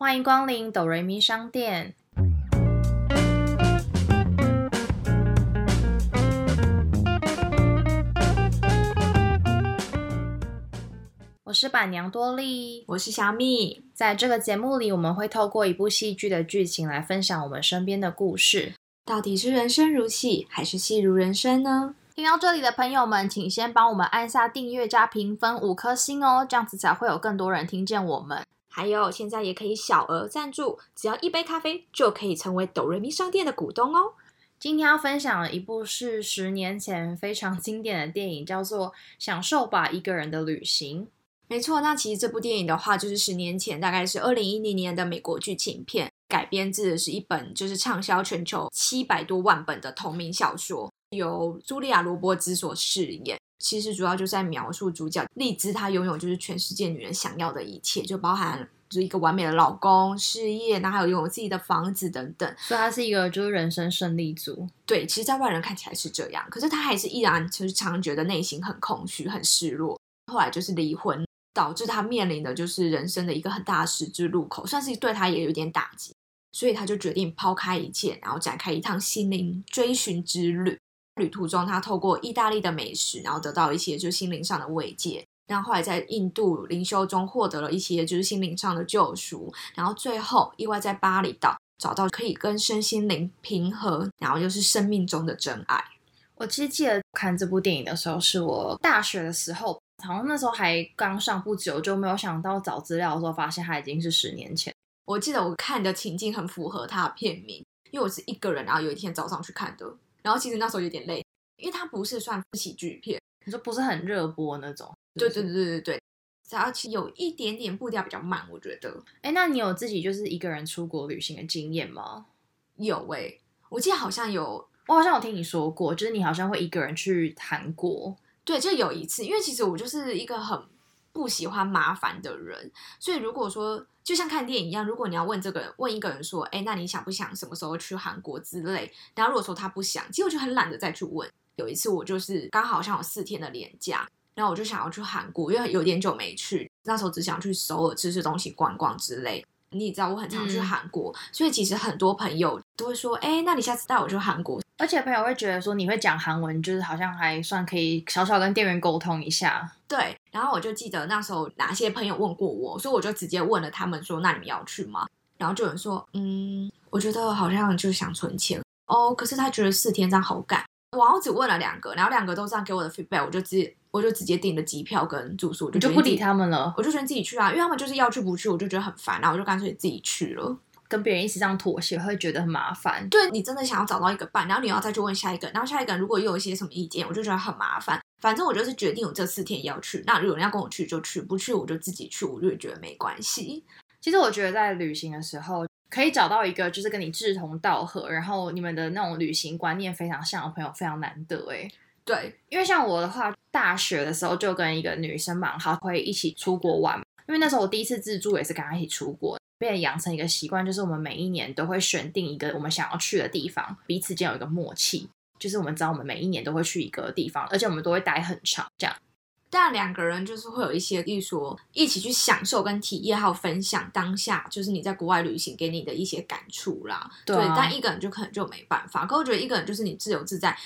欢迎光临哆瑞咪商店。我是板娘多莉，我是小米。在这个节目里，我们会透过一部戏剧的剧情来分享我们身边的故事。到底是人生如戏，还是戏如人生呢？听到这里的朋友们，请先帮我们按下订阅加评分五颗星哦，这样子才会有更多人听见我们。还有，现在也可以小额赞助，只要一杯咖啡就可以成为哆瑞咪商店的股东哦。今天要分享的一部是十年前非常经典的电影，叫做《享受吧一个人的旅行》。没错，那其实这部电影的话，就是十年前，大概是二零一零年的美国剧情片，改编自的是一本就是畅销全球七百多万本的同名小说，由茱莉亚·罗伯兹所饰演。其实主要就是在描述主角丽兹，她拥有就是全世界女人想要的一切，就包含就是一个完美的老公、事业，然后还有拥有自己的房子等等。所以她是一个就是人生胜利组。对，其实，在外人看起来是这样，可是她还是依然就是常觉得内心很空虚、很失落。后来就是离婚。导致他面临的就是人生的一个很大的十字路口，算是对他也有点打击，所以他就决定抛开一切，然后展开一趟心灵追寻之旅。旅途中，他透过意大利的美食，然后得到一些就心灵上的慰藉。然后后来在印度灵修中获得了一些就是心灵上的救赎。然后最后意外在巴厘岛找到可以跟身心灵平和，然后又是生命中的真爱。我其实记得看这部电影的时候，是我大学的时候。好像那时候还刚上不久，就没有想到找资料的时候，发现它已经是十年前。我记得我看的情境很符合它的片名，因为我是一个人，然后有一天早上去看的。然后其实那时候有点累，因为它不是算喜剧片，你说不是很热播那种。对对对对对对，而且有一点点步调比较慢，我觉得。哎，那你有自己就是一个人出国旅行的经验吗？有哎，我记得好像有，我好像有听你说过，就是你好像会一个人去韩国。对，就有一次，因为其实我就是一个很不喜欢麻烦的人，所以如果说就像看电影一样，如果你要问这个人，问一个人说，哎，那你想不想什么时候去韩国之类？然后如果说他不想，其实我就很懒得再去问。有一次我就是刚好像有四天的年假，然后我就想要去韩国，因为有点久没去，那时候只想去首尔吃吃东西、逛逛之类。你也知道我很常去韩国，所以其实很多朋友都会说，哎，那你下次带我去韩国。而且朋友会觉得说你会讲韩文，就是好像还算可以小小跟店员沟通一下。对，然后我就记得那时候哪些朋友问过我，所以我就直接问了他们说：“那你们要去吗？”然后就有人说：“嗯，我觉得好像就想存钱哦。”可是他觉得四天这样好赶。我好像只问了两个，然后两个都这样给我的 feedback，我就直接我就直接订了机票跟住宿，就就不理他们了。我就觉得自己去啊，因为他们就是要去不去，我就觉得很烦，然后我就干脆自己去了。跟别人一起这样妥协，会觉得很麻烦。对你真的想要找到一个伴，然后你要再去问下一个，然后下一个如果又有一些什么意见，我就觉得很麻烦。反正我就是决定我这四天要去，那如果人要跟我去就去，不去我就自己去，我就觉得没关系。其实我觉得在旅行的时候，可以找到一个就是跟你志同道合，然后你们的那种旅行观念非常像的朋友，非常难得哎。对，因为像我的话，大学的时候就跟一个女生蛮好，会一起出国玩。因为那时候我第一次自助也是跟她一起出国。变养成一个习惯，就是我们每一年都会选定一个我们想要去的地方，彼此间有一个默契，就是我们知道我们每一年都会去一个地方，而且我们都会待很长。这样，但两个人就是会有一些，例如说一起去享受跟体验，还有分享当下，就是你在国外旅行给你的一些感触啦。对，但一个人就可能就没办法。可我觉得一个人就是你自由自在，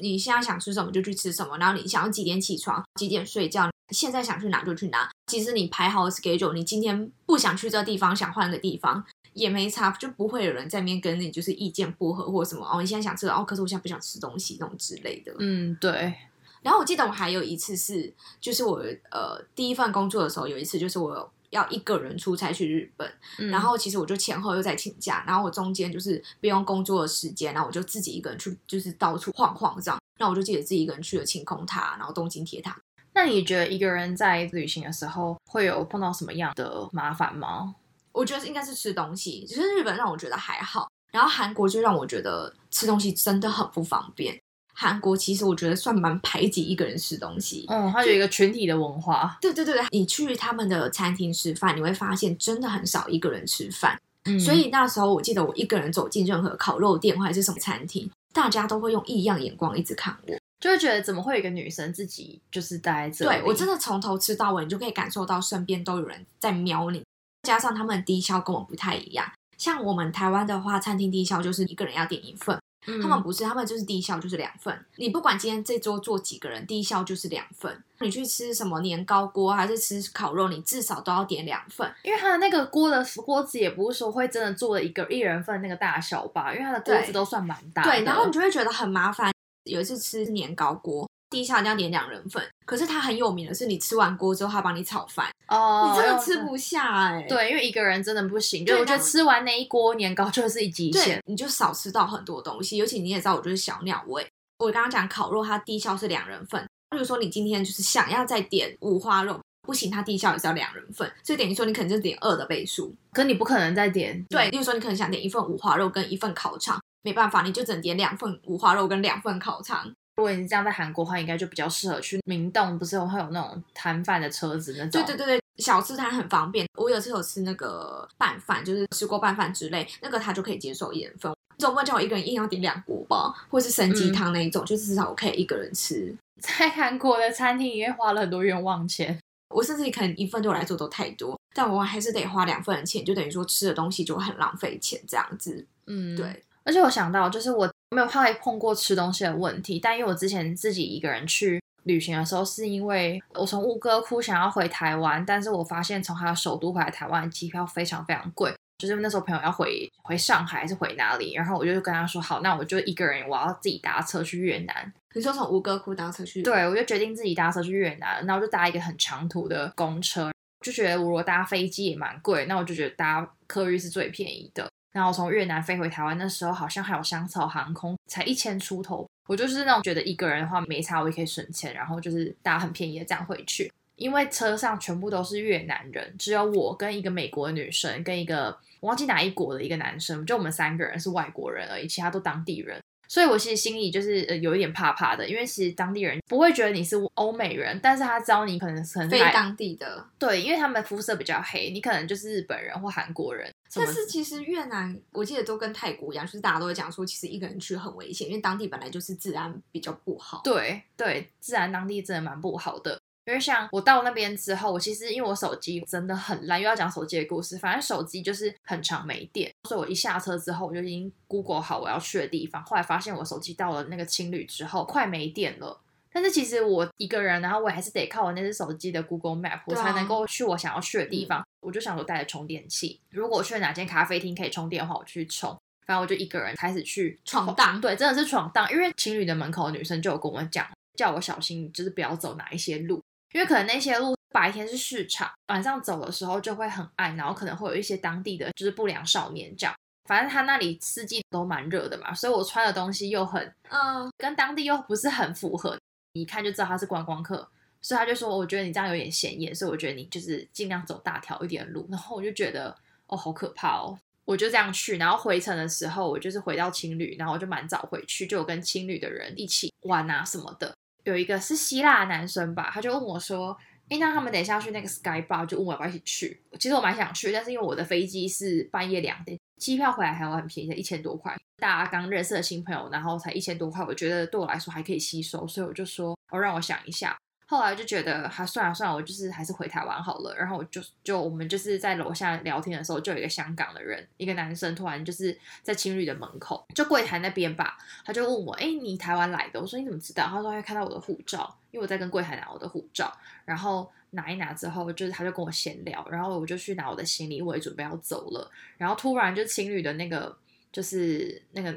你现在想吃什么就去吃什么，然后你想要几点起床，几点睡觉。现在想去哪就去哪，其实你排好 schedule，你今天不想去这地方，想换个地方也没差，就不会有人在面跟你就是意见不合或什么哦。你现在想吃哦，可是我现在不想吃东西那种之类的。嗯，对。然后我记得我还有一次是，就是我呃第一份工作的时候，有一次就是我要一个人出差去日本，然后其实我就前后又在请假，然后我中间就是不用工作的时间，然后我就自己一个人去，就是到处晃晃这样。那我就记得自己一个人去了晴空塔，然后东京铁塔。那你觉得一个人在旅行的时候会有碰到什么样的麻烦吗？我觉得应该是吃东西，只是日本让我觉得还好，然后韩国就让我觉得吃东西真的很不方便。韩国其实我觉得算蛮排挤一个人吃东西，嗯，它有一个群体的文化。对对对，你去他们的餐厅吃饭，你会发现真的很少一个人吃饭。所以那时候我记得我一个人走进任何烤肉店或者是什么餐厅，大家都会用异样眼光一直看我。就会觉得怎么会有一个女生自己就是待在这里？对我真的从头吃到尾，你就可以感受到身边都有人在瞄你。加上他们低消跟我不太一样。像我们台湾的话，餐厅低消就是一个人要点一份，他们不是，他们就是低效就是两份。你不管今天这桌坐几个人，低效就是两份。你去吃什么年糕锅还是吃烤肉，你至少都要点两份，因为它的那个锅的锅子也不是说会真的做了一个一人份那个大小吧，因为它的锅子都算蛮大。对，然后你就会觉得很麻烦。有一次吃年糕锅。第一下一定要点两人份，可是它很有名的是，你吃完锅之后，他帮你炒饭哦，你真的吃不下哎。对，因为一个人真的不行，就我觉得吃完那一锅年糕就是一极限，你就少吃到很多东西。尤其你也知道，我就是小鸟胃。我刚刚讲烤肉，它低消是两人份，比如说你今天就是想要再点五花肉，不行，它低消也是要两人份，所以等于说你可能就点二的倍数，可你不可能再点。对，例如说你可能想点一份五花肉跟一份烤肠，没办法，你就只能点两份五花肉跟两份烤肠。如果你这样在韩国的话，应该就比较适合去明洞，不是会有那种摊贩的车子那种。对对对对，小吃摊很方便。我有次有吃那个拌饭，就是吃过拌饭之类，那个他就可以接受一人份。总不能叫我一个人硬要点两锅吧，或是参鸡汤那一种，就至少我可以一个人吃。在韩国的餐厅里面花了很多冤枉钱，我甚至可能一份对我来说都太多，但我还是得花两份的钱，就等于说吃的东西就很浪费钱这样子。嗯，对。而且我想到，就是我。没有太碰过吃东西的问题，但因为我之前自己一个人去旅行的时候，是因为我从乌哥窟想要回台湾，但是我发现从他的首都回来台湾机票非常非常贵，就是那时候朋友要回回上海还是回哪里，然后我就跟他说好，那我就一个人我要自己搭车去越南。你说从乌哥窟搭车去？对，我就决定自己搭车去越南，然后就搭一个很长途的公车，就觉得我如果搭飞机也蛮贵，那我就觉得搭客运是最便宜的。然后从越南飞回台湾那时候，好像还有香草航空，才一千出头。我就是那种觉得一个人的话没差，我也可以省钱，然后就是搭很便宜的这样回去。因为车上全部都是越南人，只有我跟一个美国女生，跟一个我忘记哪一国的一个男生，就我们三个人是外国人而已，其他都当地人。所以我其实心里就是呃有一点怕怕的，因为其实当地人不会觉得你是欧美人，但是他知道你可能是非当地的，对，因为他们肤色比较黑，你可能就是日本人或韩国人。但是其实越南我记得都跟泰国一样，就是大家都会讲说，其实一个人去很危险，因为当地本来就是治安比较不好。对对，治安当地真的蛮不好的。因为像我到那边之后，我其实因为我手机真的很烂，又要讲手机的故事。反正手机就是很长没电，所以我一下车之后，我就已经 Google 好我要去的地方。后来发现我手机到了那个青旅之后，快没电了。但是其实我一个人，然后我还是得靠我那只手机的 Google Map，我才能够去我想要去的地方。我就想说带着充电器，如果去哪间咖啡厅可以充电的话，我去充。反正我就一个人开始去闯荡，对，真的是闯荡。因为青旅的门口女生就有跟我讲，叫我小心，就是不要走哪一些路。因为可能那些路白天是市场，晚上走的时候就会很暗，然后可能会有一些当地的就是不良少年这样。反正他那里四季都蛮热的嘛，所以我穿的东西又很嗯，跟当地又不是很符合，一看就知道他是观光客，所以他就说我觉得你这样有点显眼，所以我觉得你就是尽量走大条一点的路。然后我就觉得哦，好可怕哦，我就这样去，然后回程的时候我就是回到青旅，然后我就蛮早回去，就有跟青旅的人一起玩啊什么的。有一个是希腊男生吧，他就问我说：“哎，那他们等一下去那个 Sky Bar，就问我要不要一起去。其实我蛮想去，但是因为我的飞机是半夜两点，机票回来还有很便宜的一千多块。大家刚认识的新朋友，然后才一千多块，我觉得对我来说还可以吸收，所以我就说，哦，让我想一下。后来就觉得，还算了算了，我就是还是回台湾好了。然后我就就我们就是在楼下聊天的时候，就有一个香港的人，一个男生，突然就是在情侣的门口，就柜台那边吧，他就问我，哎，你台湾来的？我说你怎么知道？他说他看到我的护照，因为我在跟柜台拿我的护照。然后拿一拿之后，就是他就跟我闲聊，然后我就去拿我的行李，我也准备要走了。然后突然就情侣的那个就是那个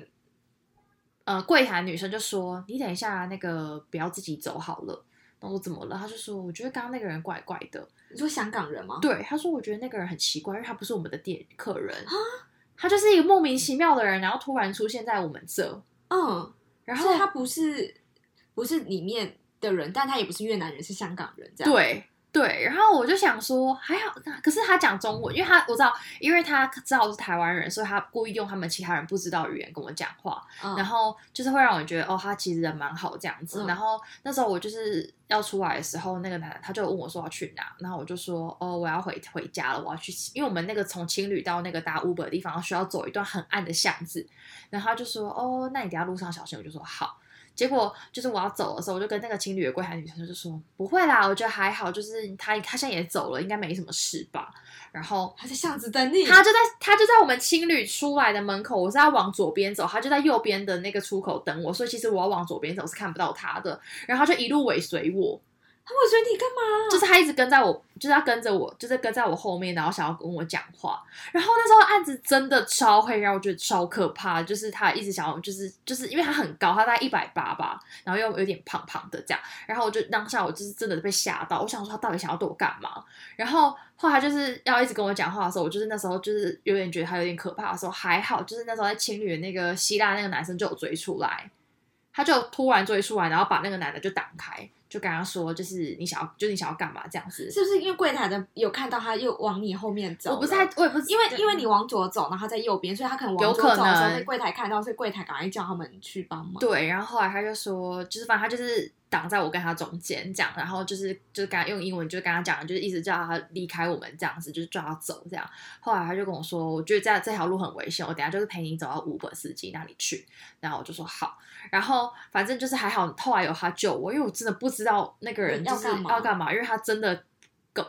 呃柜台女生就说，你等一下，那个不要自己走好了。我说怎么了？他就说，我觉得刚刚那个人怪怪的。你说香港人吗？对，他说我觉得那个人很奇怪，因为他不是我们的店客人啊，他就是一个莫名其妙的人，然后突然出现在我们这。嗯，然后他不是不是里面的人，但他也不是越南人，是香港人，这样对。对，然后我就想说还好，可是他讲中文，因为他我知道，因为他知道我是台湾人，所以他故意用他们其他人不知道语言跟我讲话，然后就是会让我觉得哦，他其实人蛮好这样子。然后那时候我就是要出来的时候，那个男的他就问我说要去哪，然后我就说哦，我要回回家了，我要去，因为我们那个从青旅到那个搭 Uber 的地方需要走一段很暗的巷子，然后他就说哦，那你等下路上小心，我就说好。结果就是我要走的时候，我就跟那个情侣的柜台女生就说不会啦，我觉得还好，就是他他现在也走了，应该没什么事吧。然后他在巷子等你，他就在他就在我们青旅出来的门口，我是要往左边走，他就在右边的那个出口等我，所以其实我要往左边走是看不到他的。然后他就一路尾随我，他尾随你干嘛？就是他一直跟在我，就是他跟着我，就是跟在我后面，然后想要跟我讲话。然后那时候案子真的超黑，让我觉得超可怕。就是他一直想要，就是就是因为他很高，他大概一百八吧，然后又有点胖胖的这样。然后我就当下我就是真的被吓到，我想说他到底想要对我干嘛？然后后来就是要一直跟我讲话的时候，我就是那时候就是有点觉得他有点可怕的时候，还好就是那时候在情侣的那个希腊那个男生就有追出来，他就突然追出来，然后把那个男的就挡开。就跟他说，就是你想要，就是你想要干嘛这样子？是不是因为柜台的有看到他又往你后面走？我不是，我也不是，因为因为你往左走，然后他在右边，所以他可能往左走的时候被柜台看到，所以柜台赶快叫他们去帮忙。对，然后后来他就说，就是反正他就是挡在我跟他中间这样，然后就是就是跟他用英文就跟他讲，就是一直叫他离开我们这样子，就是叫他走这样。后来他就跟我说，我觉得这这条路很危险，我等下就是陪你走到 Uber 司机那里去。然后我就说好，然后反正就是还好，后来有他救我，因为我真的不知道那个人。就是要干嘛？因为他真的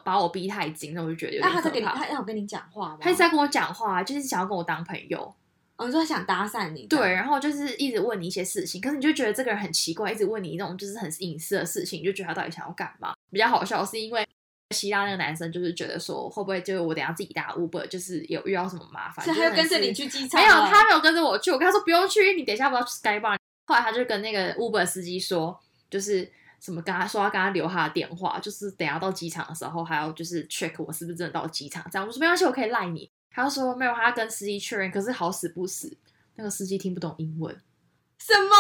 把我逼太紧，那我就觉得有点可怕。他要跟你讲话吗？他一直在跟我讲话，就是想要跟我当朋友。哦，说想搭讪你。对，然后就是一直问你一些事情，可是你就觉得这个人很奇怪，一直问你那种就是很隐私的事情，你就觉得他到底想要干嘛？比较好笑是因为希腊那个男生就是觉得说，会不会就是我等下自己搭 Uber，就是有遇到什么麻烦？他就跟着你去机场？没有，他没有跟着我去。我跟他说不用去，你等一下不要去 Sky Bar。后来他就跟那个 Uber 司机说，就是。什么？跟他说要跟他留他的电话，就是等下到机场的时候还要就是 check 我是不是真的到机场。这样我说没关系，我可以赖你。他说没有，他要跟司机确认。可是好死不死，那个司机听不懂英文。什么？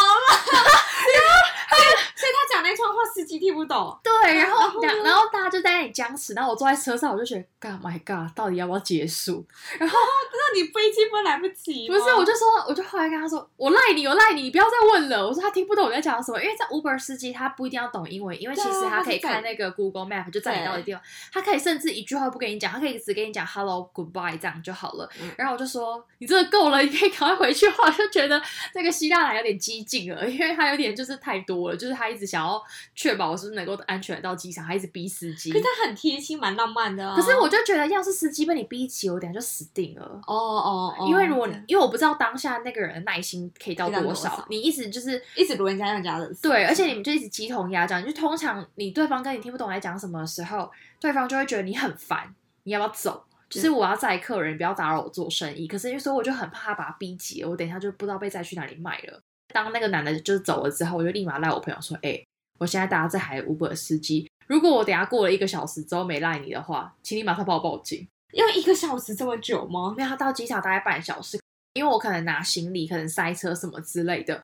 所以他讲那串话，司机听不懂。对，然后然后大家就在那里僵持。然后我坐在车上，我就觉得，God my God，到底要不要结束？然后 那你飞机不来不及？不是，我就说，我就后来跟他说，我赖你，我赖你，你不要再问了。我说他听不懂我在讲什么，因为在 Uber 司机他不一定要懂英文，因为其实他可以看那个 Google Map 就在你到的地方，他可以甚至一句话不跟你讲，他可以只跟你讲 Hello Goodbye 这样就好了。然后我就说，你真的够了，你可以赶快回去。我就觉得那个希腊男有点激进了，因为他有点就是太多了，就是他一直想要。确保我是不是能够安全到机场，还一直逼司机。可是他很贴心，蛮浪漫的。可是我就觉得，要是司机被你逼急，我等下就死定了。哦哦哦！因为如果因为我不知道当下那个人的耐心可以到多少，你一直就是一直撸人家人家的。对，而且你们就一直鸡同鸭讲，就通常你对方跟你听不懂在讲什么的时候，对方就会觉得你很烦，你要不要走？就是我要载客人，不要打扰我做生意。可是因为说我就很怕他把他逼急，我等一下就不知道被载去哪里卖了。当那个男的就是走了之后，我就立马赖我朋友说：“哎。”我现在搭这台 Uber 司机，如果我等下过了一个小时之后没赖你的话，请你马上帮我报警。因为一个小时这么久吗？没有，他到机场大概半小时。因为我可能拿行李，可能塞车什么之类的。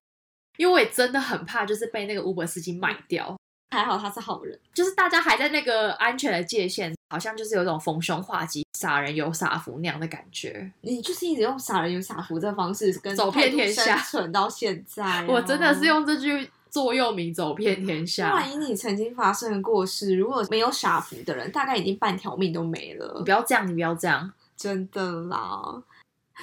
因为我也真的很怕，就是被那个 Uber 司机卖掉。还好他是好人，就是大家还在那个安全的界限，好像就是有种逢凶化吉、傻人有傻福那样的感觉。你就是一直用傻人有傻福这方式跟走遍天下蠢到现在。我真的是用这句。座右铭走遍天下。万一你曾经发生过事，如果没有傻福的人，大概已经半条命都没了。你不要这样，你不要这样，真的啦。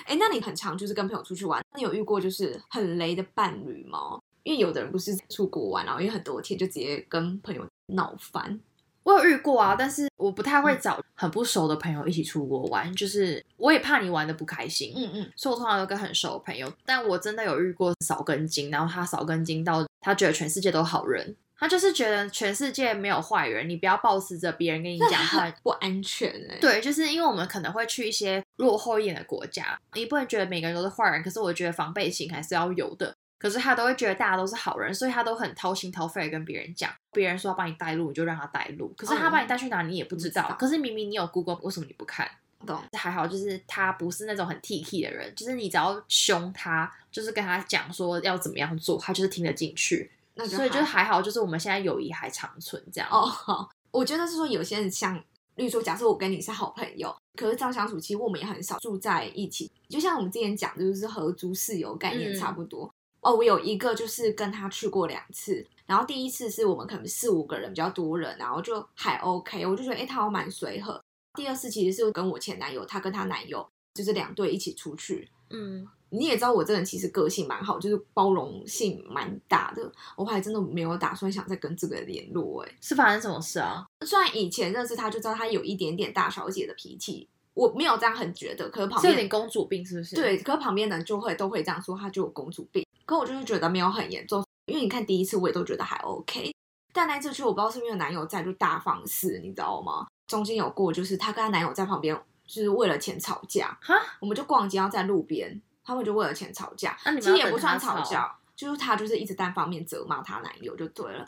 哎，那你很常就是跟朋友出去玩，你有遇过就是很雷的伴侣吗？因为有的人不是出国玩，然后因为很多天就直接跟朋友闹翻。我有遇过啊，但是我不太会找很不熟的朋友一起出国玩，就是我也怕你玩的不开心。嗯嗯，所以我通常都跟很熟的朋友。但我真的有遇过少根筋，然后他少根筋到他觉得全世界都好人，他就是觉得全世界没有坏人，你不要抱持着别人跟你讲话 不安全哎。对，就是因为我们可能会去一些落后一点的国家，你不能觉得每个人都是坏人，可是我觉得防备心还是要有的。可是他都会觉得大家都是好人，所以他都很掏心掏肺跟别人讲。别人说要帮你带路，你就让他带路。可是他把你带去哪，你也不知道。可是明明你有 Google，为什么你不看？懂？还好，就是他不是那种很 T K 的人，就是你只要凶他，就是跟他讲说要怎么样做，他就是听得进去。那所以就还好，就是我们现在友谊还长存这样。哦，好我觉得是说有些人像，例如说，假设我跟你是好朋友，可是这样相处，其实我们也很少住在一起。就像我们之前讲的，就是合租室友概念差不多。哦，我有一个就是跟他去过两次，然后第一次是我们可能四五个人比较多人，然后就还 OK，我就觉得哎，他好蛮随和。第二次其实是跟我前男友，他跟他男友就是两对一起出去，嗯，你也知道我这人其实个性蛮好，就是包容性蛮大的，我还真的没有打算想再跟这个人联络。哎，是发生什么事啊？虽然以前认识他就知道他有一点点大小姐的脾气，我没有这样很觉得，可是旁边有点公主病，是不是？对，可是旁边的人就会都会这样说，他就有公主病。可我就是觉得没有很严重，因为你看第一次我也都觉得还 OK，但那次去我不知道是因为男友在就大放肆，你知道吗？中间有过就是她跟她男友在旁边，就是为了钱吵架，哈，我们就逛街要在路边，他们就为了钱吵架，那你们其实也不算吵吵架，就是她就是一直单方面责骂她男友就对了。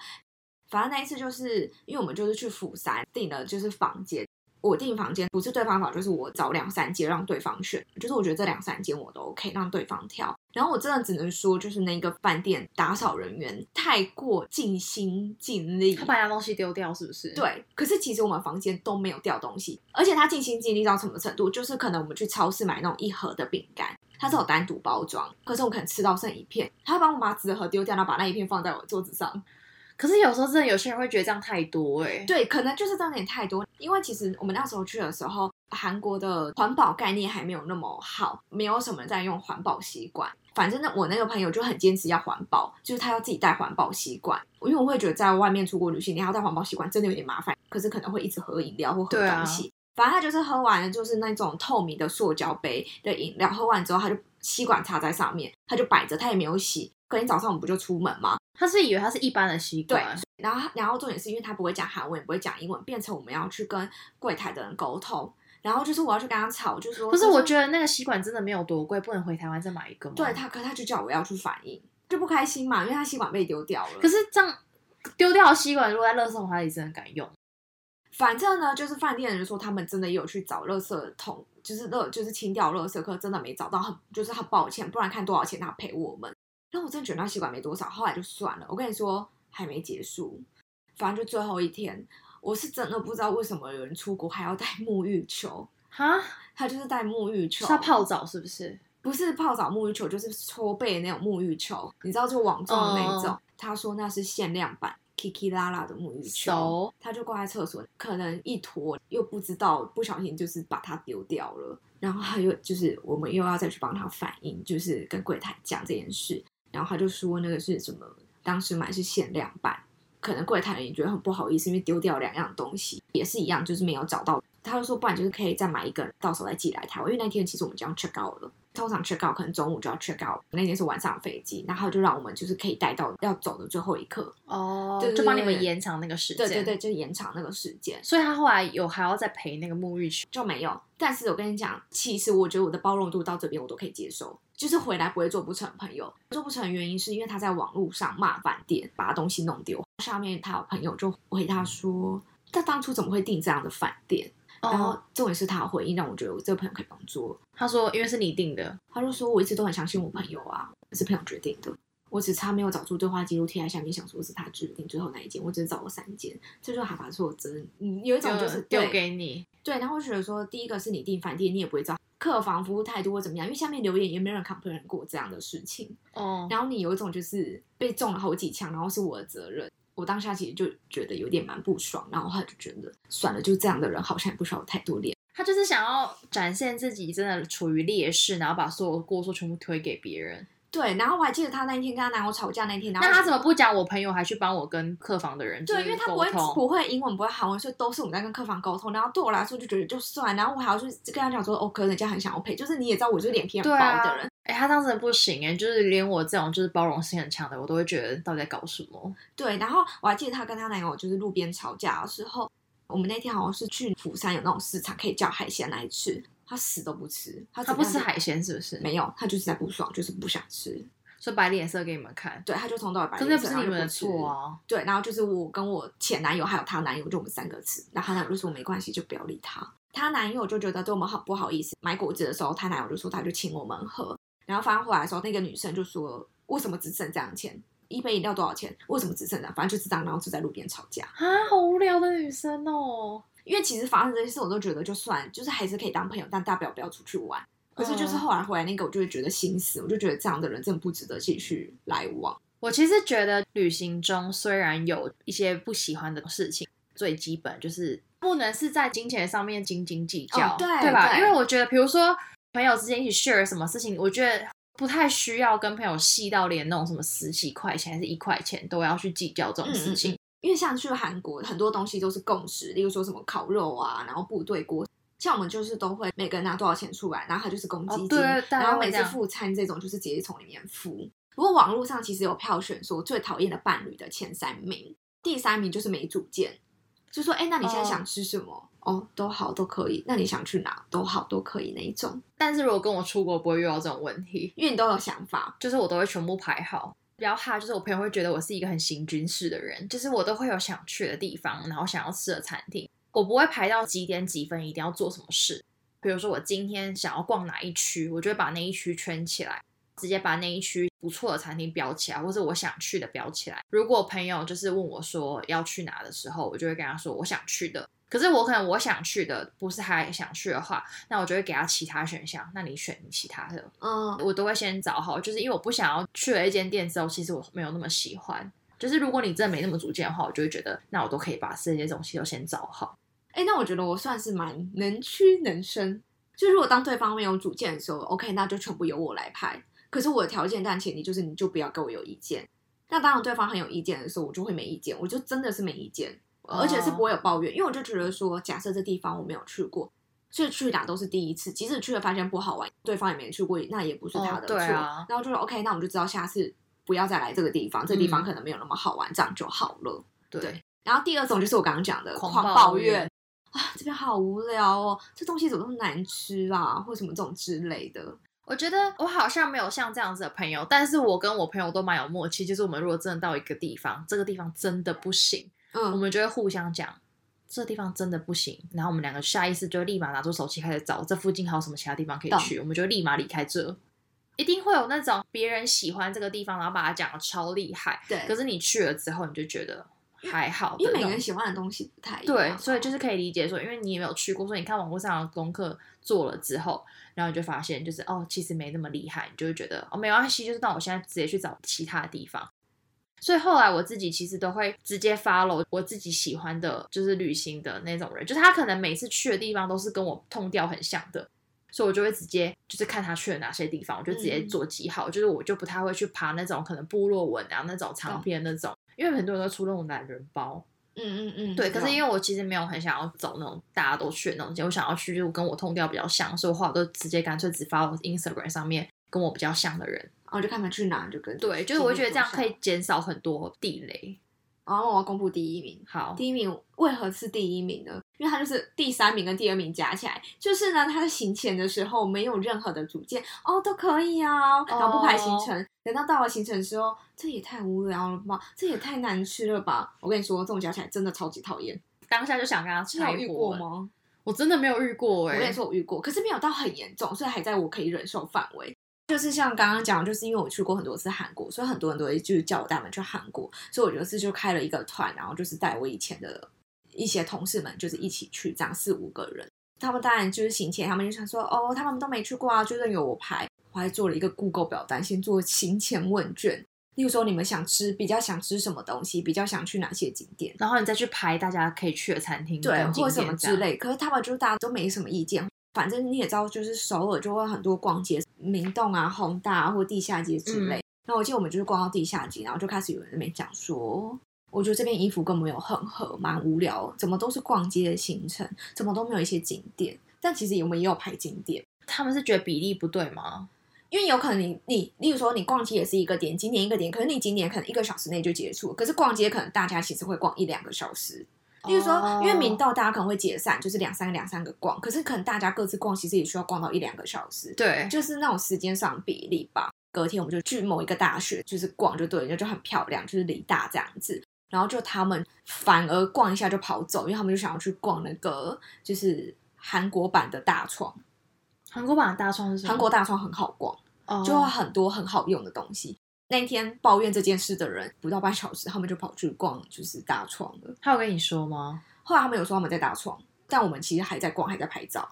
反正那一次就是因为我们就是去釜山订了就是房间，我订房间不是对方找，就是我找两三间让对方选，就是我觉得这两三间我都 OK 让对方挑。然后我真的只能说，就是那个饭店打扫人员太过尽心尽力，他把东西丢掉，是不是？，对，可是其实我们房间都没有掉东西，而且他尽心尽力到什么程度？就是可能我们去超市买那种一盒的饼干，它是有单独包装，可是我可能吃到剩一片，他会帮我把纸盒丢掉，然后把那一片放在我的桌子上。可是有时候真的有些人会觉得这样太多哎、对，可能就是这样有点太多，因为其实我们那时候去的时候，韩国的环保概念还没有那么好，没有什么人在用环保吸管。反正呢，我那个朋友就很坚持要环保，就是他要自己带环保吸管。因为我会觉得在外面出国旅行，你还要带环保吸管，真的有点麻烦。可是可能会一直喝饮料或喝东西。反正他就是喝完了，就是那种透明的塑胶杯的饮料，喝完之后他就吸管插在上面，他就摆着，他也没有洗。隔天早上我们不就出门吗？他是以为他是一般的习对，，然后然后重点是因为他不会讲韩文，也不会讲英文，变成我们要去跟柜台的人沟通。然后就是我要去跟他吵，就说可是我觉得那个吸管真的没有多贵，不能回台湾再买一个吗？对他，可他就叫我要去反应，就不开心嘛，因为他吸管被丢掉了。可是这样丢掉的吸管，如果在垃圾桶，他也真的敢用。反正呢，就是饭店的人说他们真的也有去找垃圾桶，就是垃就是清掉垃圾，可真的没找到，很就是很抱歉，不然看多少钱他赔我们。然后我真的觉得那吸管没多少，后来就算了。我跟你说还没结束，反正就最后一天，我是真的不知道为什么有人出国还要带沐浴球，哈，他就是带沐浴球，是要泡澡是不是？不是泡澡沐浴球，就是搓背的那种沐浴球，你知道就网状的那一种。哦他说那是限量版 Kiki 拉拉的沐浴球，他就挂在厕所，可能一坨又不知道，不小心就是把它丢掉了。然后他又就是我们又要再去帮他反映，就是跟柜台讲这件事。然后他就说那个是什么，当时买是限量版，可能柜台人也觉得很不好意思，因为丢掉两样东西也是一样，就是没有找到。他就说不然就是可以再买一个，到时候再寄来台湾。因为那天其实我们就要 check out 了，通常 check out 可能中午就要 check out，那天是晚上飞机，然后就让我们就是可以带到要走的最后一刻。哦对对就帮你们延长那个时间。对对对，就延长那个时间。所以他后来有还要再赔那个沐浴球。就没有。但是我跟你讲，其实我觉得我的包容度到这边我都可以接受，就是回来不会做不成朋友。做不成的原因是因为他在网络上骂饭店，把东西弄丢。下面他有朋友就回他说，他当初怎么会订这样的饭店？然后哦，重点是他的回应让我觉得我这个朋友可以帮助。他说因为是你定的，他就说我一直都很相信我朋友啊，是朋友决定的。我只差没有找出对话记录贴在下面，想说是他决定最后那一件，我只是找了三件，这就是哈法说真，嗯，有一种就是丢给你。对，然后我觉得说，第一个是你订饭店，你也不会知道客房服务态度或怎么样，因为下面留言也没有人 complain 过这样的事情。哦，然后你有一种就是被中了好几枪，然后是我的责任。我当下其实就觉得有点蛮不爽，然后他就觉得算了，就这样的人好像也不需要太多脸。他就是想要展现自己真的处于劣势，然后把所有的过错全部推给别人。对，然后我还记得他那一天跟他男友吵架那天，然后那他怎么不讲我朋友，还去帮我跟客房的人对，因为他不会？不会英文，不会韩文，所以都是我们在跟客房沟通。然后对我来说就觉得就算，然后我还要去跟他讲说，哦，可能人家很想要赔，就是你也知道我就是脸皮很薄的人，哎、他这样子不行哎，就是连我这种就是包容性很强的，我都会觉得到底在搞什么？对，然后我还记得她跟她男友就是路边吵架的时候，我们那天好像是去釜山有那种市场可以叫海鲜来吃，她死都不吃，她他不吃海鲜是不是？没有，她就是在不爽，就是不想吃。说摆脸色给你们看。对，她就从头到尾摆可是那脸色，不是你们的错。啊！对，然后就是我跟我前男友还有她男友，就我们三个吃，然后她男友就说没关系，就不要理他。她男友就觉得对我们很不好意思，买果汁的时候，她男友就说他就请我们喝，然后翻回来的时候，那个女生就说为什么只剩这样钱？一杯饮料多少钱？为什么只剩这样？反正就是这样，然后就在路边吵架。啊，好无聊的女生哦。因为其实发生这些事，我都觉得就算，就是还是可以当朋友，但大不了不要出去玩。可是就是嗯后来回来那个，我就会觉得心死，我就觉得这样的人真的不值得继续来往。我其实觉得旅行中虽然有一些不喜欢的事情，最基本就是不能是在金钱上面斤斤计较，哦对吧？对因为我觉得，比如说朋友之间一起 share 什么事情，我觉得不太需要跟朋友细到连那种什么十几块钱还是一块钱都要去计较这种事情。嗯嗯因为像去韩国，很多东西都是共识，例如说什么烤肉啊，然后部队锅，像我们就是都会每个人拿多少钱出来，然后它就是公积金，哦对然后每次付餐这种就是直接从里面付。不过网络上其实有票选说最讨厌的伴侣的前三名，第三名就是没主见，就说哎，那你现在想吃什么？哦，都好，都可以。那你想去哪？都好，都可以那一种，但是如果跟我出国，不会遇到这种问题，因为你都有想法。就是我都会全部排好。比较怕就是我朋友会觉得我是一个很行军式的人，就是我都会有想去的地方，然后想要吃的餐厅，我不会排到几点几分一定要做什么事。比如说我今天想要逛哪一区，我就会把那一区圈起来，直接把那一区不错的餐厅标起来，或者我想去的标起来。如果朋友就是问我说要去哪的时候，我就会跟他说我想去的。可是我可能我想去的不是他想去的话，那我就会给他其他选项。那你选你其他的，嗯，我都会先找好，就是因为我不想要去了一间店之后，其实我没有那么喜欢。就是如果你真的没那么主见的话，我就会觉得那我都可以把这些东西都先找好。哎，那我觉得我算是蛮能屈能伸。就如果当对方没有主见的时候，OK，那就全部由我来拍。可是我的条件，但前提就是你就不要跟我有意见。那当然，对方很有意见的时候，我就会没意见，我就真的是没意见，而且是不会有抱怨，因为我就觉得说，假设这地方我没有去过，所以去哪都是第一次，即使去了发现不好玩，对方也没去过，那也不是他的哦错。然后就说 OK，那我们就知道下次不要再来这个地方，这个地方可能没有那么好玩，这样就好了。对，对然后第二种就是我刚刚讲的狂狂抱怨抱怨啊，这边好无聊哦，这东西怎么那么难吃啊，或什么这种之类的。我觉得我好像没有像这样子的朋友，但是我跟我朋友都蛮有默契，就是我们如果真的到一个地方，这个地方真的不行，我嗯，们就会互相讲。这地方真的不行，然后我们两个下意识就立马拿出手机开始找这附近还有什么其他地方可以去，我们就立马离开这。一定会有那种别人喜欢这个地方，然后把它讲的超厉害，对可是你去了之后，你就觉得还好的因为每个人喜欢的东西不太一样。对，所以就是可以理解说，因为你也没有去过，所以你看网络上的功课做了之后，然后你就发现就是哦，其实没那么厉害，你就会觉得哦没关系，就是那我现在直接去找其他地方。所以后来我自己其实都会直接 follow 我自己喜欢的，就是旅行的那种人，就是他可能每次去的地方都是跟我痛调很像的，所以我就会直接就是看他去了哪些地方，我就直接嗯。做记号，就是我就不太会去爬那种可能部落文啊那种长篇那种，因为很多人都出那种懒人包，嗯嗯嗯，对，可是因为为我其实没有很想要走那种大家都去的那种街，我想要去就是跟我痛调比较像，所以我后来都直接干脆只发我 Instagram 上面跟我比较像的人。我就看他们去哪就跟对，就是我会觉得这样可以减少很多地雷。然后我要公布第一名。好，第一名为何是第一名呢？因为他就是第三名跟第二名加起来，就是呢，他在行前的时候没有任何的主见，哦，都可以啊，然后不排行程。等到到了行程的时候，这也太无聊了吧，这也太难吃了吧！我跟你说，这种加起来真的超级讨厌。当下就想跟他你有遇？过吗？我真的没有遇过哎、我跟你说，我遇过，可是没有到很严重，所以还在我可以忍受范围。就是像刚刚讲，就是因为我去过很多次韩国，所以很多人都会就是叫我带他们去韩国，所以我有一次就开了一个团，然后就是带我以前的一些同事们，就是一起去，这样四五个人。他们当然就是行前，他们就想说，哦，他们都没去过啊，就任由我排。我还做了一个 Google 表单，先做行前问卷，例如说你们想吃，比较想吃什么东西，比较想去哪些景点，然后你再去排大家可以去的餐厅对，或者什么。之类。可是他们就是大家都没什么意见。反正你也知道，就是首尔就会很多逛街，明洞啊、宏大啊或地下街之类。然后我记得我们就是逛到地下街，然后就开始有人在那边讲说，我觉得这边衣服根本没有很合，蛮无聊，怎么都是逛街的行程，怎么都没有一些景点。但其实我们也有排景点，他们是觉得比例不对吗？因为有可能你你，例如说你逛街也是一个点，景点一个点，可是你景点可能一个小时内就结束，可是逛街可能大家其实会逛一两个小时。例如说，哦因为明道大家可能会解散，就是两三个两三个逛，可是可能大家各自逛，其实也需要逛到一两个小时，对，就是那种时间上比例吧。隔天我们就去某一个大学，就是逛就对了，就很漂亮，就是理大这样子。然后就他们反而逛一下就跑走，因为他们就想要去逛那个就是韩国版的大创，韩国版的大创是什么？韩国大创很好逛。哦就有很多很好用的东西。那天抱怨这件事的人不到半小时，他们就跑去逛就是大创了。他有跟你说吗？后来他们有说他们在大创，但我们其实还在逛，还在拍照。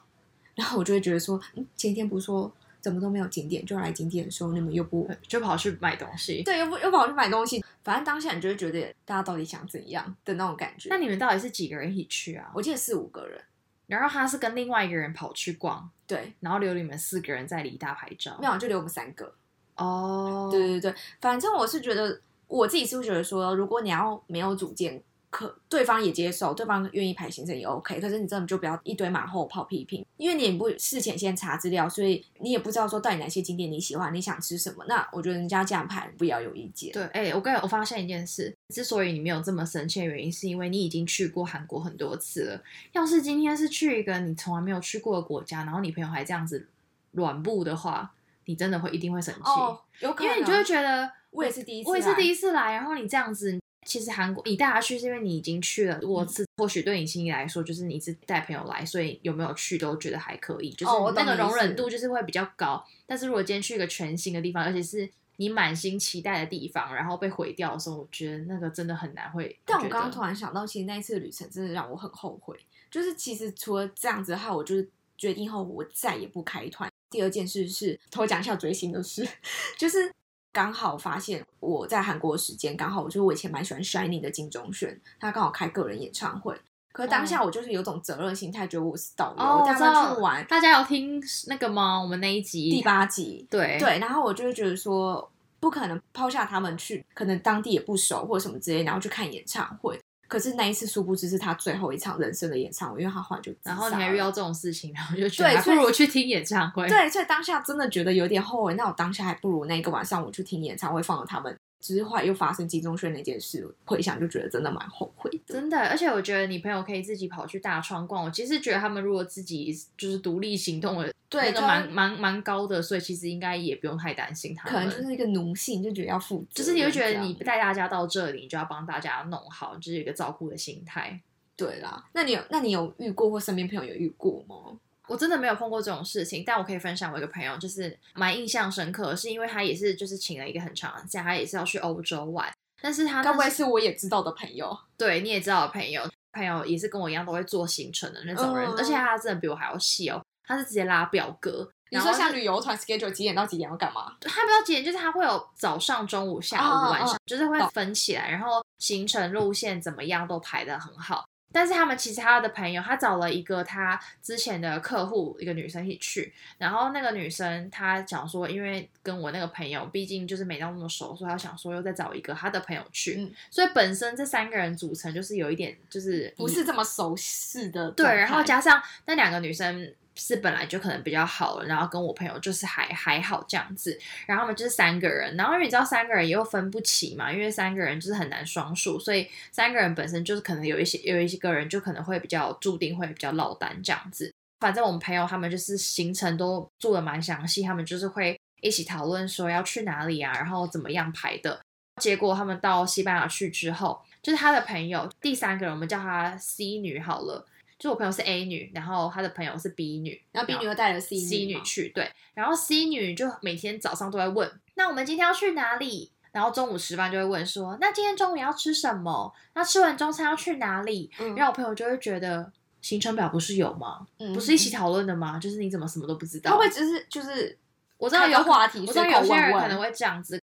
然后我就会觉得说，嗯，前一天不是说怎么都没有景点，就来景点的时候你们又不就跑去买东西。对，又不又跑去买东西。反正当下你就会觉得大家到底想怎样的那种感觉。那你们到底是几个人一起去啊？我记得四五个人，然后他是跟另外一个人跑去逛，对，然后留你们四个人在离大拍照。没有就留我们三个。哦，对对对，反正我是觉得我自己是会觉得说，如果你要没有主见，可对方也接受，对方愿意排行程也 OK，可是你真的就不要一堆马后炮批评，因为你也不事前先查资料，所以你也不知道说到底哪些景点你喜欢，你想吃什么。那我觉得人家这样排不要有意见。对，哎、我跟你我发现一件事，之所以你没有这么生气的原因，是因为你已经去过韩国很多次了。要是今天是去一个你从来没有去过的国家，然后你朋友还这样子软步的话，你真的会一定会生气，哦，有可能，因为你就会觉得我也是第一次，我也是第一，次来，然后你这样子。其实韩国你带他去是因为你已经去了多次，或许对你心里来说，就是你一直带朋友来，所以有没有去都觉得还可以，就是那个容忍度就是会比较高。但是如果今天去一个全新的地方，而且是你满心期待的地方，然后被毁掉的时候，我觉得那个真的很难会。但我刚刚突然想到，其实那一次的旅程真的让我很后悔。就是其实除了这样子，的话我就是决定后我再也不开团。第二件事是偷讲一下追星的事，就是刚好发现我在韩国的时间刚好，我就是我以前蛮喜欢 Shining 的金钟铉，他刚好开个人演唱会。可是当下我就是有种责任心态，觉得我是导游，哦，我带我知道他们去玩。大家有听那个吗？我们那一集第八集，对对，然后我就会觉得说，不可能抛下他们去，可能当地也不熟或者什么之类，然后去看演唱会。可是那一次，殊不知是他最后一场人生的演唱会，因为他后来就然后你还遇到这种事情，然后就觉得还不如去听演唱会。对，所以当下真的觉得有点后悔。那我当下还不如那个晚上我去听演唱会，放了他们。只是后来又发生金钟铉那件事，回想就觉得真的蛮后悔的。真的，而且我觉得你朋友可以自己跑去大创逛。我其实觉得他们如果自己就是独立行动的，对就那个蛮蛮蛮高的，所以其实应该也不用太担心他们。可能就是一个奴性，就觉得要负责，就是你会觉得你带大家到这里，你就要帮大家弄好，就是一个照顾的心态。对啦。那你有那你有遇过或身边朋友有遇过吗？我真的没有碰过这种事情，但我可以分享我一个朋友，就是蛮印象深刻，是因为他也是就是请了一个很长的假，他也是要去欧洲玩，但是他该不会是我也知道的朋友？对你也知道的朋友，朋友也是跟我一样都会做行程的那种人，嗯而且他真的比我还要细哦，他是直接拉表格。你说像旅游团 schedule 几点到几点要干嘛？他不知道几点，就是他会有早上、中午、下午、晚上，哦就是会分起来，然后行程路线怎么样都排的很好。但是他们其实他的朋友，他找了一个他之前的客户，一个女生一起去。然后那个女生她讲说，因为跟我那个朋友毕竟就是没到那么熟，所以她想说又再找一个她的朋友去。嗯所以本身这三个人组成就是有一点就是不是这么熟悉的对，然后加上那两个女生是本来就可能比较好了，然后跟我朋友就是还还好这样子，然后他们就是三个人，然后因为你知道三个人又分不齐嘛，因为三个人就是很难双数，所以三个人本身就是可能有一些有一些个人就可能会比较注定会比较落单这样子。反正我们朋友他们就是行程都做的蛮详细，他们就是会一起讨论说要去哪里啊，然后怎么样排的。结果他们到西班牙去之后，就是他的朋友第三个人，我们叫她 C 女好了。就我朋友是 A 女，然后她的朋友是 B 女，然后 B 女又带了 C 女去，对，然后 C 女就每天早上都在问，那我们今天要去哪里？然后中午吃饭就会问说，那今天中午要吃什么？那吃完中餐要去哪里？嗯然后我朋友就会觉得行程表不是有吗？嗯不是一起讨论的吗？就是你怎么什么都不知道？会不会只是就是我知道有话题我知道有些人可能会这样子，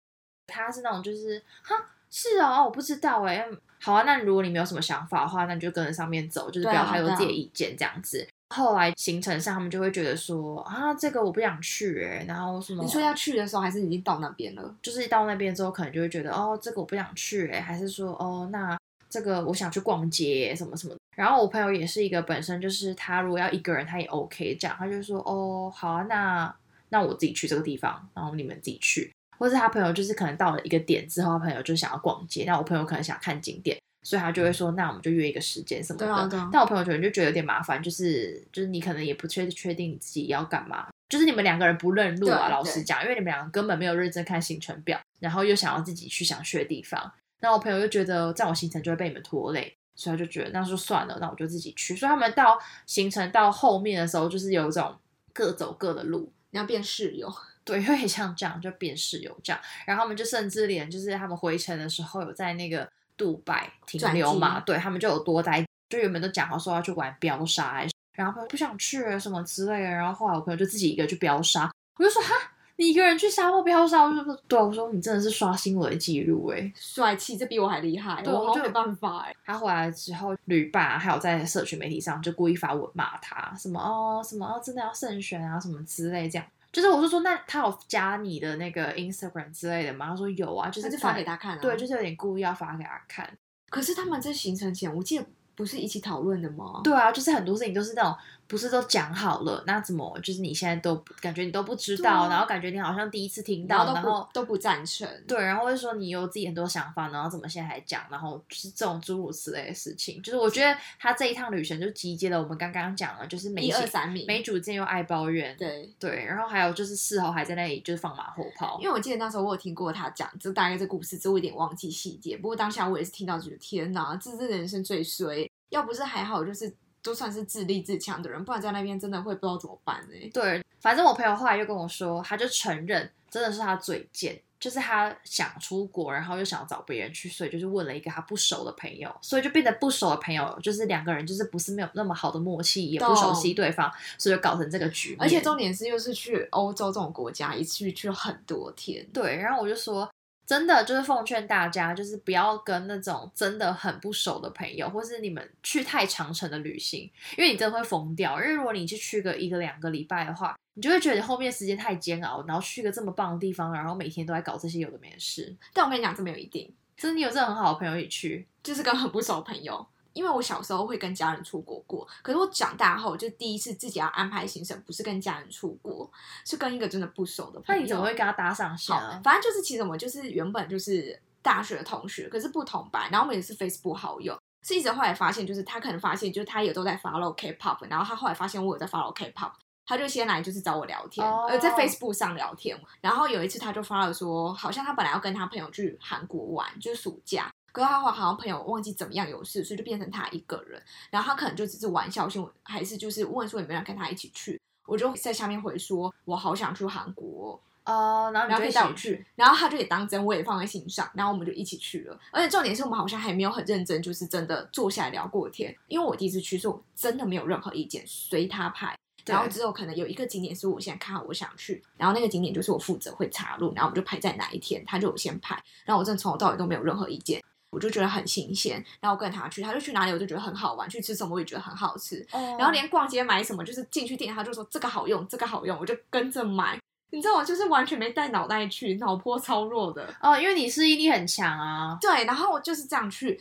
他是那种就是哈是哦，我不知道哎，好啊，那如果你没有什么想法的话，那你就跟着上面走，就是不要太多自己的意见这样子。后来行程上，他们就会觉得说啊，这个我不想去哎，然后什么你说要去的时候，还是已经到那边了？就是到那边之后，可能就会觉得哦，这个我不想去哎，还是说哦，那这个我想去逛街什么什么的。然后我朋友也是一个本身就是他如果要一个人，他也 OK 这样，他就说哦，好啊，那那我自己去这个地方，然后你们自己去。或是他朋友就是可能到了一个点之后，他朋友就想要逛街，那我朋友可能想看景点，所以他就会说，那我们就约一个时间什么的。对啊对啊但我朋友可能就觉得有点麻烦，就是就是你可能也不确确定你自己要干嘛，就是你们两个人不认路啊。老实讲，因为你们两个根本没有认真看行程表，然后又想要自己去想去的地方，那我朋友就觉得这样我行程就会被你们拖累。所以他就觉得那就算了，那我就自己去。所以他们到行程到后面的时候，就是有一种各走各的路，你要变室友，对，有点像这样，就变室友这样。然后他们就甚至连就是他们回程的时候有在那个杜拜停留嘛，对他们就有多待，就原本都讲好说要去玩飙沙，然后朋友不想去什么之类的，然后后来我朋友就自己一个去飙沙，我就说哈。你一个人去沙漠飙沙，我就说对啊，我说你真的是刷新我的记录哎。帅气，这比我还厉害，对我就我好没办法哎。他回来之后，旅伴啊还有在社群媒体上就故意发文骂他，什么哦什么哦，真的要慎选啊什么之类这样。就是我就说，那他有加你的那个 Instagram 之类的吗？他说有啊，就是就发给他看啊。对，就是有点故意要发给他看。可是他们在行程前，我记得不是一起讨论的吗？对啊，就是很多事情都是那种不是都讲好了，那怎么就是你现在都感觉你都不知道，啊然后感觉你好像第一次听到，然后都不都不赞成。对，然后会说你有自己很多想法，然后怎么现在还讲，然后就是这种诸如此类的事情。就是我觉得他这一趟旅程就集结了我们刚刚讲了，就是没一二三名，没主见又爱抱怨，对。对，然后还有就是事后还在那里就是放马后炮因。为我记得那时候我有听过他讲，就大概这故事，只是我有点忘记细节。不过当下我也是听到，觉得天哪，这是人生最衰。要不是还好，就是都算是自立自强的人，不然在那边真的会不知道怎么办呢、对，反正我朋友后来又跟我说，他就承认真的是他嘴贱，就是他想出国，然后又想找别人去，所以就是问了一个他不熟的朋友，所以就变得不熟的朋友，就是两个人就是不是没有那么好的默契，也不熟悉对方，所以就搞成这个局面。而且重点是又是去欧洲这种国家，一去去了很多天。对，然后我就说，真的就是奉劝大家，就是不要跟那种真的很不熟的朋友，或是你们去太长程的旅行，因为你真的会疯掉。因为如果你去去个一个两个礼拜的话，你就会觉得你后面时间太煎熬，然后去个这么棒的地方，然后每天都在搞这些有的没的事。但我跟你讲，这没有一定，就是你有这种很好的朋友一起去，就是跟很不熟的朋友。因为我小时候会跟家人出国过，可是我长大后就第一次自己要安排行程，不是跟家人出国，是跟一个真的不熟的朋友。那你怎么会跟他搭上线好啊？，反正就是其实我们就是原本就是大学的同学，可是不同班，然后我们也是 Facebook 好友。是一直后来发现，就是他可能发现，就是他也都在 follow K-pop，然后他后来发现我有在 follow K-pop，他就先来就是找我聊天，哦呃，在 Facebook 上聊天。然后有一次他就发了说，好像他本来要跟他朋友去韩国玩，就是暑假，可是他好像朋友忘记怎么样有事，所以就变成他一个人。然后他可能就只是玩笑性，还是就是问说有没有人跟他一起去。我就在下面回说，我好想去韩国哦、哦，然后然后可以带我去，，然后他就也当真，我也放在心上，然后我们就一起去了。而且重点是我们好像还没有很认真，就是真的坐下来聊过天。因为我第一次去，所以我真的没有任何意见，随他拍。然后之后可能有一个景点是我现在看好我想去，然后那个景点就是我负责会查路，然后我们就排在哪一天，他就有先排，然后我真的从头到尾都没有任何意见。我就觉得很新鲜，然后我跟他去，他就去哪里我就觉得很好玩，去吃什么我也觉得很好吃，哦然后连逛街买什么，就是进去店他就说这个好用，这个好用，我就跟着买。你知道我就是完全没带脑袋去，脑波超弱的。哦，因为你适应力很强啊。对，然后我就是这样去，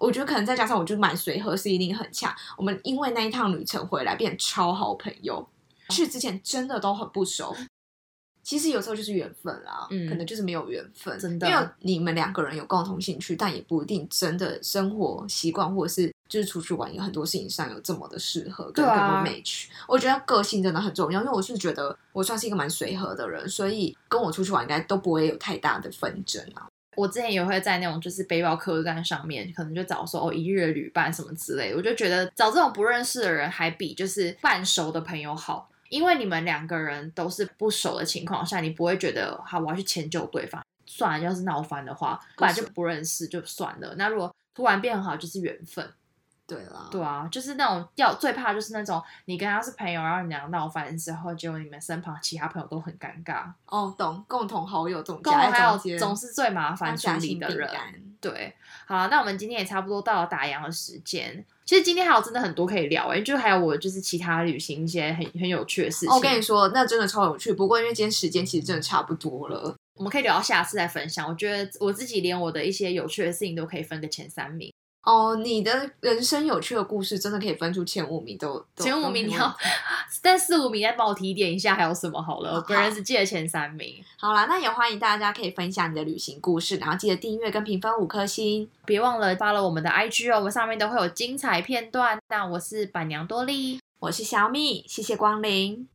我觉得可能再加上我就蛮随和，适应力很强。我们因为那一趟旅程回来变超好朋友，去之前真的都很不熟。其实有时候就是缘分啦，嗯可能就是没有缘分，真的因为你们两个人有共同兴趣，但也不一定真的生活习惯或者是就是出去玩有很多事情上有这么的适合跟对啊 match。我觉得个性真的很重要，因为我是觉得我算是一个蛮随和的人，所以跟我出去玩应该都不会有太大的纷争啊。我之前也会在那种就是背包客栈上面，可能就找说哦一日旅伴什么之类的，我就觉得找这种不认识的人还比就是半熟的朋友好，因为你们两个人都是不熟的情况下，你不会觉得好我要去迁就对方。算了，要是闹翻的话，本来就不认识就算了。那如果突然变很好，就是缘分。对啦，对啊，就是那种要最怕就是那种你跟他是朋友，然后你们俩闹翻之后，结果你们身旁其他朋友都很尴尬，哦，懂，共同好友总共同总是最麻烦当处理的人。对，好了，那我们今天也差不多到了打烊的时间。其实今天还有真的很多可以聊诶、就还有我就是其他旅行一些很很有趣的事情。哦我跟你说，那真的超有趣。不过因为今天时间其实真的差不多了，我们可以聊到下次再分享。我觉得我自己连我的一些有趣的事情都可以分个前三名。哦，你的人生有趣的故事真的可以分出前五名都，都前五名你要，但四五名再帮我提点一下还有什么好了。我本人只记得前三名。好啦，那也欢迎大家可以分享你的旅行故事，然后记得订阅跟评分五颗星。别忘了发了我们的 IG 哦，我们上面都会有精彩片段。那我是板娘多莉，我是小米，谢谢光临。